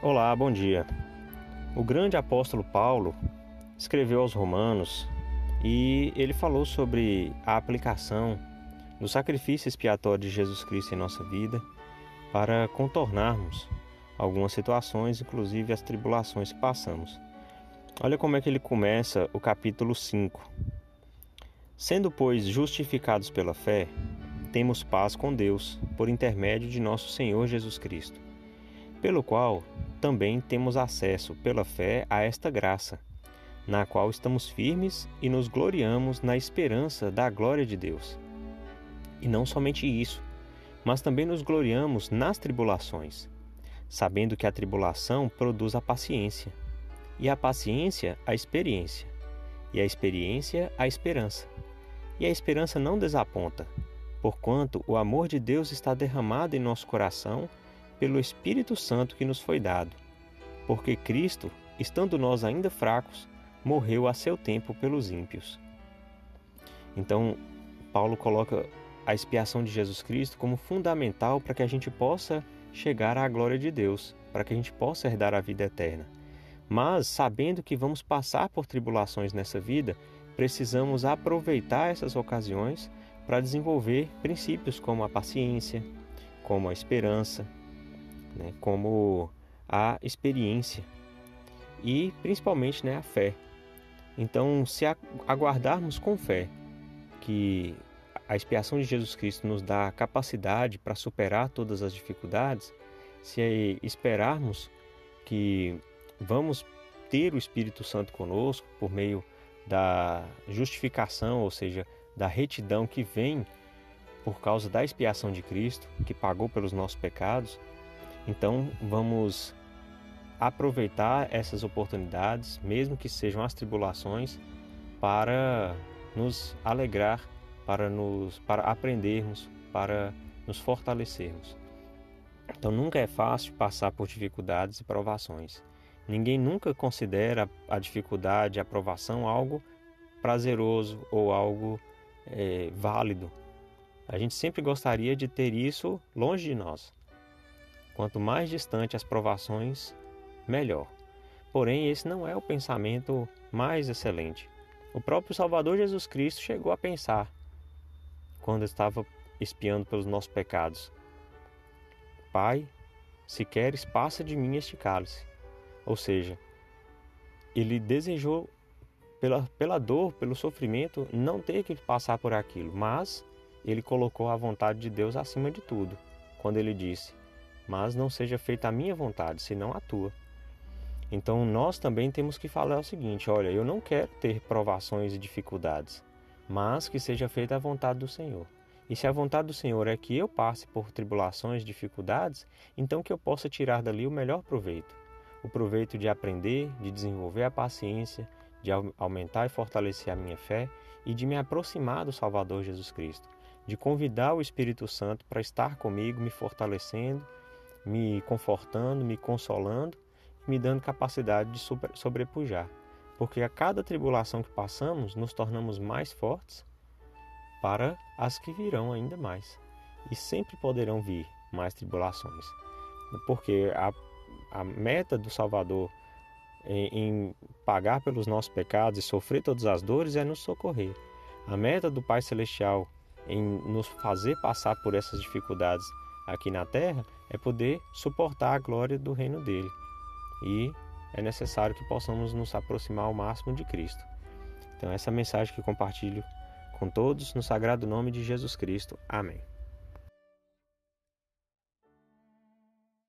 Olá, bom dia. O grande apóstolo Paulo escreveu aos Romanos e ele falou sobre a aplicação do sacrifício expiatório de Jesus Cristo em nossa vida para contornarmos algumas situações, inclusive as tribulações que passamos. Olha como é que ele começa o capítulo 5. Sendo, pois, justificados pela fé, temos paz com Deus por intermédio de nosso Senhor Jesus Cristo, pelo qual também temos acesso pela fé a esta graça, na qual estamos firmes e nos gloriamos na esperança da glória de Deus. E não somente isso, mas também nos gloriamos nas tribulações, sabendo que a tribulação produz a paciência, e a paciência a experiência, e a experiência a esperança. E a esperança não desaponta, porquanto o amor de Deus está derramado em nosso coração pelo Espírito Santo que nos foi dado. Porque Cristo, estando nós ainda fracos, morreu a seu tempo pelos ímpios. Então, Paulo coloca a expiação de Jesus Cristo como fundamental para que a gente possa chegar à glória de Deus, para que a gente possa herdar a vida eterna. Mas, sabendo que vamos passar por tribulações nessa vida, precisamos aproveitar essas ocasiões para desenvolver princípios como a paciência, como a esperança, né, como a experiência e principalmente né, a fé. Então, se aguardarmos com fé que a expiação de Jesus Cristo nos dá capacidade para superar todas as dificuldades, se esperarmos que vamos ter o Espírito Santo conosco por meio da justificação, ou seja, da retidão que vem por causa da expiação de Cristo, que pagou pelos nossos pecados, então vamos aproveitar essas oportunidades, mesmo que sejam as tribulações, para nos alegrar, para nos para aprendermos, para nos fortalecermos. Então nunca é fácil passar por dificuldades e provações. Ninguém nunca considera a dificuldade, a provação algo prazeroso ou algo é, válido. A gente sempre gostaria de ter isso longe de nós. Quanto mais distante as provações, melhor. Porém, esse não é o pensamento mais excelente. O próprio Salvador Jesus Cristo chegou a pensar, quando estava espiando pelos nossos pecados: Pai, se queres, passa de mim este cálice. Ou seja, ele desejou, pela, pela dor, pelo sofrimento, não ter que passar por aquilo, mas ele colocou a vontade de Deus acima de tudo, quando ele disse: mas não seja feita a minha vontade, senão a tua. Então nós também temos que falar o seguinte: olha, eu não quero ter provações e dificuldades, mas que seja feita a vontade do Senhor. E se a vontade do Senhor é que eu passe por tribulações, dificuldades, então que eu possa tirar dali o melhor proveito. O proveito de aprender, de desenvolver a paciência, de aumentar e fortalecer a minha fé e de me aproximar do Salvador Jesus Cristo, de convidar o Espírito Santo para estar comigo, me fortalecendo me confortando, me consolando me dando capacidade de sobrepujar. Porque a cada tribulação que passamos, nos tornamos mais fortes para as que virão ainda mais. E sempre poderão vir mais tribulações. Porque a, a meta do Salvador em, em pagar pelos nossos pecados e sofrer todas as dores é nos socorrer. A meta do Pai Celestial em nos fazer passar por essas dificuldades aqui na terra é poder suportar a glória do reino dele. E é necessário que possamos nos aproximar ao máximo de Cristo. Então, essa é mensagem que compartilho com todos no sagrado nome de Jesus Cristo. Amém.